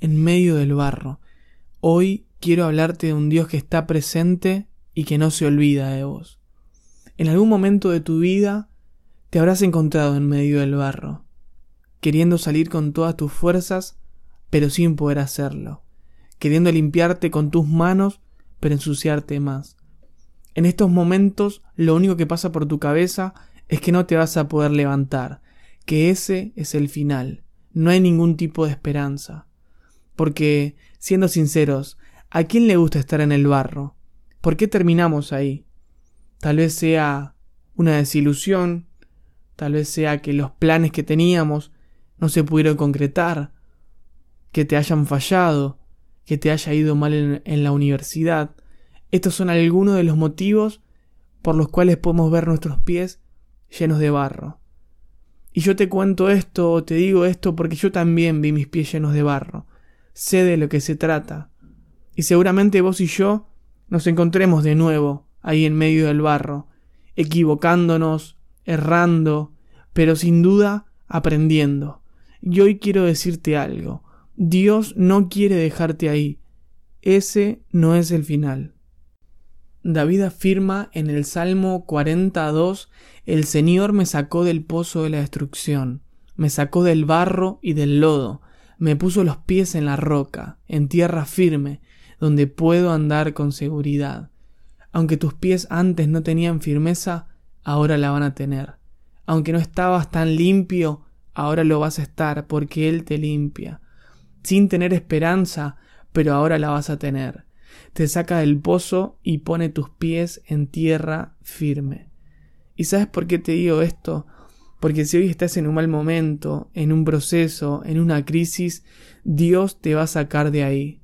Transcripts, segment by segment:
en medio del barro. Hoy quiero hablarte de un Dios que está presente y que no se olvida de vos. En algún momento de tu vida te habrás encontrado en medio del barro, queriendo salir con todas tus fuerzas, pero sin poder hacerlo, queriendo limpiarte con tus manos, pero ensuciarte más. En estos momentos lo único que pasa por tu cabeza es que no te vas a poder levantar, que ese es el final, no hay ningún tipo de esperanza. Porque, siendo sinceros, ¿a quién le gusta estar en el barro? ¿Por qué terminamos ahí? Tal vez sea una desilusión, tal vez sea que los planes que teníamos no se pudieron concretar, que te hayan fallado, que te haya ido mal en, la universidad. Estos son algunos de los motivos por los cuales podemos ver nuestros pies llenos de barro. Y yo te cuento esto, te digo esto porque yo también vi mis pies llenos de barro. Sé de lo que se trata. Y seguramente vos y yo nos encontremos de nuevo ahí en medio del barro, equivocándonos, errando, pero sin duda aprendiendo. Y hoy quiero decirte algo. Dios no quiere dejarte ahí. Ese no es el final. David afirma en el Salmo 42, El Señor me sacó del pozo de la destrucción, me sacó del barro y del lodo, me puso los pies en la roca, en tierra firme, donde puedo andar con seguridad. Aunque tus pies antes no tenían firmeza, ahora la van a tener. Aunque no estabas tan limpio, ahora lo vas a estar porque Él te limpia. Sin tener esperanza, pero ahora la vas a tener te saca del pozo y pone tus pies en tierra firme. ¿Y sabes por qué te digo esto? Porque si hoy estás en un mal momento, en un proceso, en una crisis, Dios te va a sacar de ahí.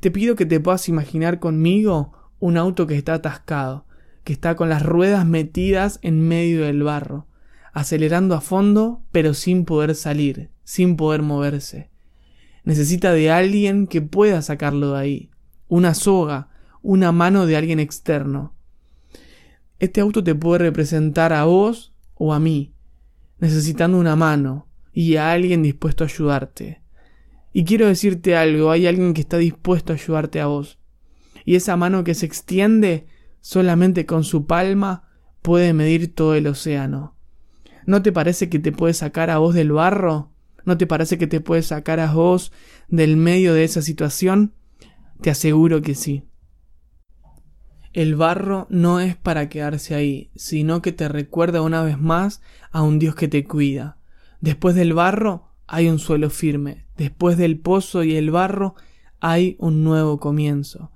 Te pido que te puedas imaginar conmigo un auto que está atascado, que está con las ruedas metidas en medio del barro, acelerando a fondo, pero sin poder salir, sin poder moverse. Necesita de alguien que pueda sacarlo de ahí una soga, una mano de alguien externo. Este auto te puede representar a vos o a mí, necesitando una mano y a alguien dispuesto a ayudarte. Y quiero decirte algo, hay alguien que está dispuesto a ayudarte a vos. Y esa mano que se extiende solamente con su palma puede medir todo el océano. ¿No te parece que te puede sacar a vos del barro? ¿No te parece que te puede sacar a vos del medio de esa situación? Te aseguro que sí. El barro no es para quedarse ahí, sino que te recuerda una vez más a un Dios que te cuida. Después del barro hay un suelo firme, después del pozo y el barro hay un nuevo comienzo.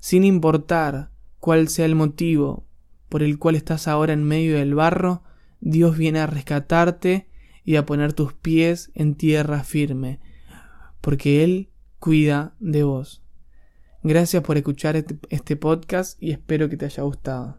Sin importar cuál sea el motivo por el cual estás ahora en medio del barro, Dios viene a rescatarte y a poner tus pies en tierra firme, porque Él cuida de vos. Gracias por escuchar este, este, podcast y espero que te haya gustado.